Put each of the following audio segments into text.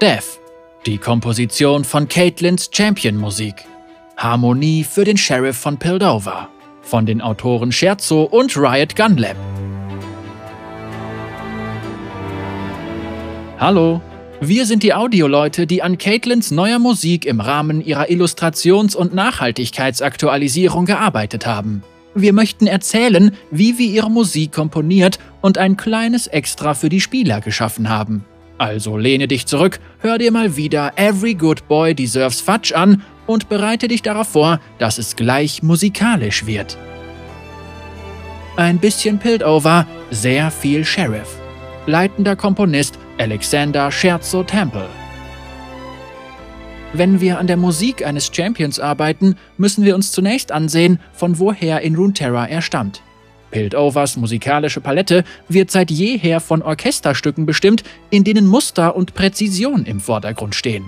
Death, die Komposition von Caitlins Champion-Musik. Harmonie für den Sheriff von Pildover, von den Autoren Scherzo und Riot Gunlab. Hallo, wir sind die Audioleute, die an Caitlins neuer Musik im Rahmen ihrer Illustrations- und Nachhaltigkeitsaktualisierung gearbeitet haben. Wir möchten erzählen, wie wir ihre Musik komponiert und ein kleines Extra für die Spieler geschaffen haben. Also lehne dich zurück, hör dir mal wieder Every Good Boy Deserves Fudge an und bereite dich darauf vor, dass es gleich musikalisch wird. Ein bisschen Piltover, sehr viel Sheriff. Leitender Komponist Alexander Scherzo Temple. Wenn wir an der Musik eines Champions arbeiten, müssen wir uns zunächst ansehen, von woher in Runeterra er stammt. Piltovers musikalische Palette wird seit jeher von Orchesterstücken bestimmt, in denen Muster und Präzision im Vordergrund stehen.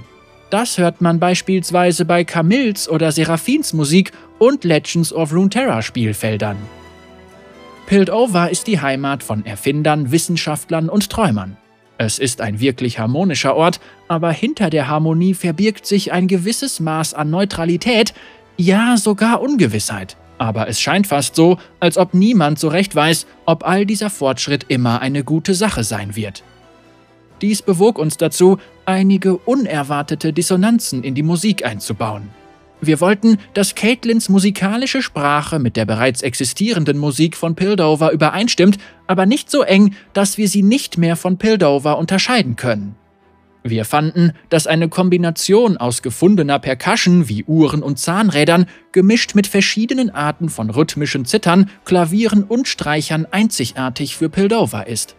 Das hört man beispielsweise bei Camilles oder Seraphins Musik und Legends of Runeterra Spielfeldern. Piltover ist die Heimat von Erfindern, Wissenschaftlern und Träumern. Es ist ein wirklich harmonischer Ort, aber hinter der Harmonie verbirgt sich ein gewisses Maß an Neutralität, ja sogar Ungewissheit. Aber es scheint fast so, als ob niemand so recht weiß, ob all dieser Fortschritt immer eine gute Sache sein wird. Dies bewog uns dazu, einige unerwartete Dissonanzen in die Musik einzubauen. Wir wollten, dass Caitlins musikalische Sprache mit der bereits existierenden Musik von Pildover übereinstimmt, aber nicht so eng, dass wir sie nicht mehr von Pildover unterscheiden können. Wir fanden, dass eine Kombination aus gefundener Percussion wie Uhren und Zahnrädern, gemischt mit verschiedenen Arten von rhythmischen Zittern, Klavieren und Streichern einzigartig für Pildover ist.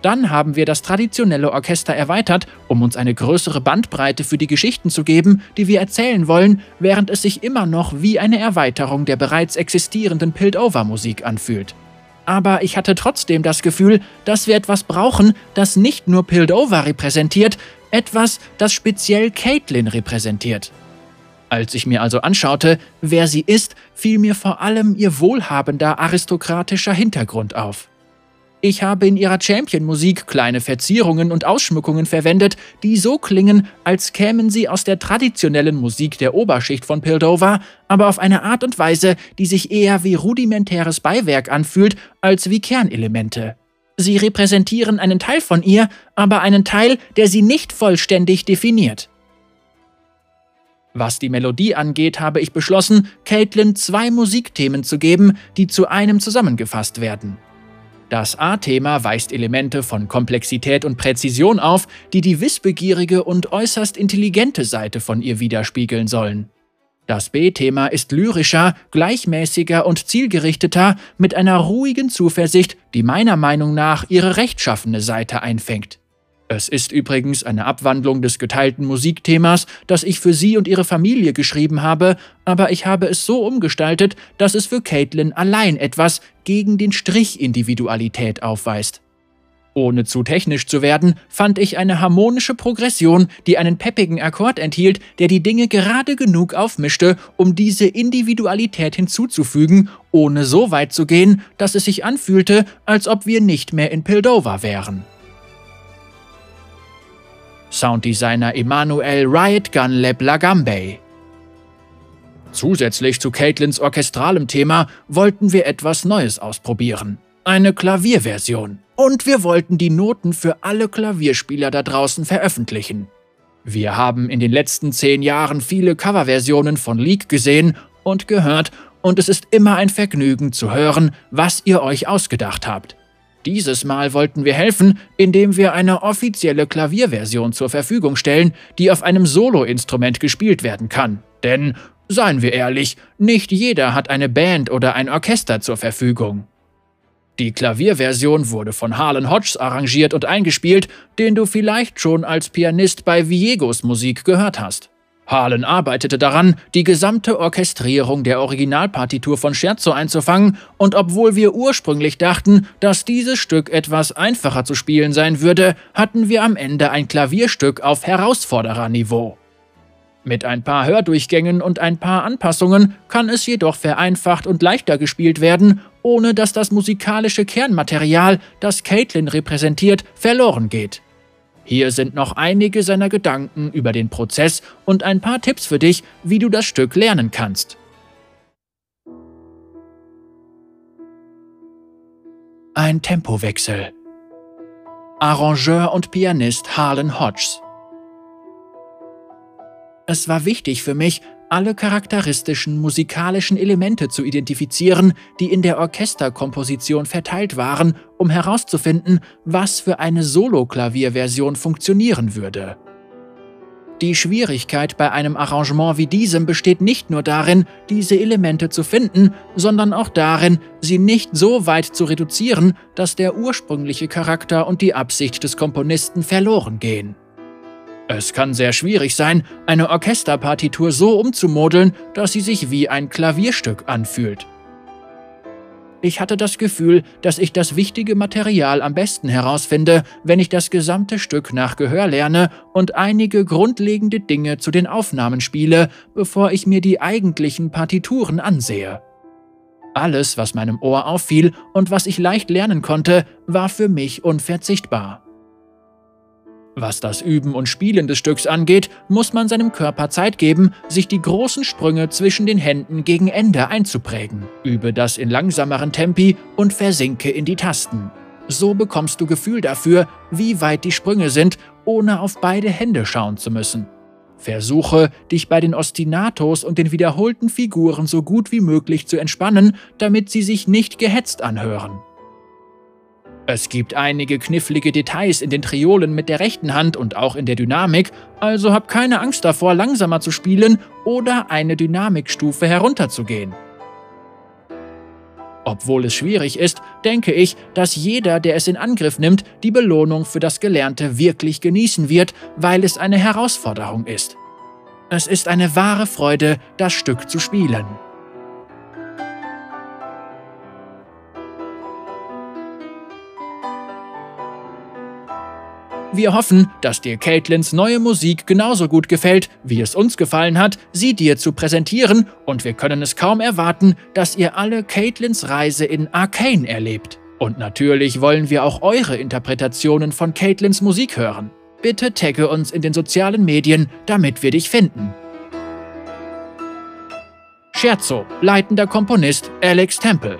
Dann haben wir das traditionelle Orchester erweitert, um uns eine größere Bandbreite für die Geschichten zu geben, die wir erzählen wollen, während es sich immer noch wie eine Erweiterung der bereits existierenden Piltover-Musik anfühlt. Aber ich hatte trotzdem das Gefühl, dass wir etwas brauchen, das nicht nur Piltover repräsentiert, etwas, das speziell Caitlin repräsentiert. Als ich mir also anschaute, wer sie ist, fiel mir vor allem ihr wohlhabender aristokratischer Hintergrund auf. Ich habe in ihrer Champion-Musik kleine Verzierungen und Ausschmückungen verwendet, die so klingen, als kämen sie aus der traditionellen Musik der Oberschicht von Pildover, aber auf eine Art und Weise, die sich eher wie rudimentäres Beiwerk anfühlt, als wie Kernelemente. Sie repräsentieren einen Teil von ihr, aber einen Teil, der sie nicht vollständig definiert. Was die Melodie angeht, habe ich beschlossen, Caitlin zwei Musikthemen zu geben, die zu einem zusammengefasst werden. Das A-Thema weist Elemente von Komplexität und Präzision auf, die die wissbegierige und äußerst intelligente Seite von ihr widerspiegeln sollen. Das B-Thema ist lyrischer, gleichmäßiger und zielgerichteter, mit einer ruhigen Zuversicht, die meiner Meinung nach ihre rechtschaffene Seite einfängt. Es ist übrigens eine Abwandlung des geteilten Musikthemas, das ich für sie und ihre Familie geschrieben habe, aber ich habe es so umgestaltet, dass es für Caitlin allein etwas gegen den Strich Individualität aufweist. Ohne zu technisch zu werden, fand ich eine harmonische Progression, die einen peppigen Akkord enthielt, der die Dinge gerade genug aufmischte, um diese Individualität hinzuzufügen, ohne so weit zu gehen, dass es sich anfühlte, als ob wir nicht mehr in Pildover wären. Sounddesigner Emanuel Riot Gun Lab Lagambey. Zusätzlich zu Caitlins orchestralem Thema wollten wir etwas Neues ausprobieren. Eine Klavierversion. Und wir wollten die Noten für alle Klavierspieler da draußen veröffentlichen. Wir haben in den letzten zehn Jahren viele Coverversionen von League gesehen und gehört, und es ist immer ein Vergnügen zu hören, was ihr euch ausgedacht habt. Dieses Mal wollten wir helfen, indem wir eine offizielle Klavierversion zur Verfügung stellen, die auf einem Soloinstrument gespielt werden kann. Denn, seien wir ehrlich, nicht jeder hat eine Band oder ein Orchester zur Verfügung. Die Klavierversion wurde von Harlan Hodges arrangiert und eingespielt, den du vielleicht schon als Pianist bei Viegos Musik gehört hast. Harlan arbeitete daran, die gesamte Orchestrierung der Originalpartitur von Scherzo einzufangen, und obwohl wir ursprünglich dachten, dass dieses Stück etwas einfacher zu spielen sein würde, hatten wir am Ende ein Klavierstück auf Herausfordererniveau. Mit ein paar Hördurchgängen und ein paar Anpassungen kann es jedoch vereinfacht und leichter gespielt werden, ohne dass das musikalische Kernmaterial, das Caitlin repräsentiert, verloren geht. Hier sind noch einige seiner Gedanken über den Prozess und ein paar Tipps für dich, wie du das Stück lernen kannst. Ein Tempowechsel. Arrangeur und Pianist Harlan Hodges. Es war wichtig für mich, alle charakteristischen musikalischen Elemente zu identifizieren, die in der Orchesterkomposition verteilt waren, um herauszufinden, was für eine Solo-Klavierversion funktionieren würde. Die Schwierigkeit bei einem Arrangement wie diesem besteht nicht nur darin, diese Elemente zu finden, sondern auch darin, sie nicht so weit zu reduzieren, dass der ursprüngliche Charakter und die Absicht des Komponisten verloren gehen. Es kann sehr schwierig sein, eine Orchesterpartitur so umzumodeln, dass sie sich wie ein Klavierstück anfühlt. Ich hatte das Gefühl, dass ich das wichtige Material am besten herausfinde, wenn ich das gesamte Stück nach Gehör lerne und einige grundlegende Dinge zu den Aufnahmen spiele, bevor ich mir die eigentlichen Partituren ansehe. Alles, was meinem Ohr auffiel und was ich leicht lernen konnte, war für mich unverzichtbar. Was das Üben und Spielen des Stücks angeht, muss man seinem Körper Zeit geben, sich die großen Sprünge zwischen den Händen gegen Ende einzuprägen. Übe das in langsameren Tempi und versinke in die Tasten. So bekommst du Gefühl dafür, wie weit die Sprünge sind, ohne auf beide Hände schauen zu müssen. Versuche, dich bei den Ostinatos und den wiederholten Figuren so gut wie möglich zu entspannen, damit sie sich nicht gehetzt anhören. Es gibt einige knifflige Details in den Triolen mit der rechten Hand und auch in der Dynamik, also hab keine Angst davor, langsamer zu spielen oder eine Dynamikstufe herunterzugehen. Obwohl es schwierig ist, denke ich, dass jeder, der es in Angriff nimmt, die Belohnung für das Gelernte wirklich genießen wird, weil es eine Herausforderung ist. Es ist eine wahre Freude, das Stück zu spielen. Wir hoffen, dass dir Caitlins neue Musik genauso gut gefällt, wie es uns gefallen hat, sie dir zu präsentieren und wir können es kaum erwarten, dass ihr alle Caitlins Reise in Arcane erlebt. Und natürlich wollen wir auch eure Interpretationen von Caitlins Musik hören. Bitte tagge uns in den sozialen Medien, damit wir dich finden. Scherzo, leitender Komponist Alex Temple.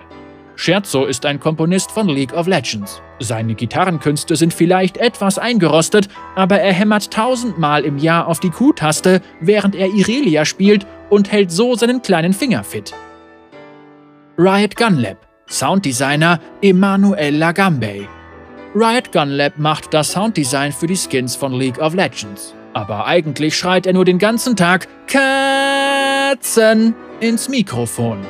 Scherzo ist ein Komponist von League of Legends. Seine Gitarrenkünste sind vielleicht etwas eingerostet, aber er hämmert tausendmal im Jahr auf die Q-Taste, während er Irelia spielt und hält so seinen kleinen Finger fit. Riot Gunlab Sounddesigner Emanuel Lagambe Riot Gunlab macht das Sounddesign für die Skins von League of Legends. Aber eigentlich schreit er nur den ganzen Tag Katzen ins Mikrofon.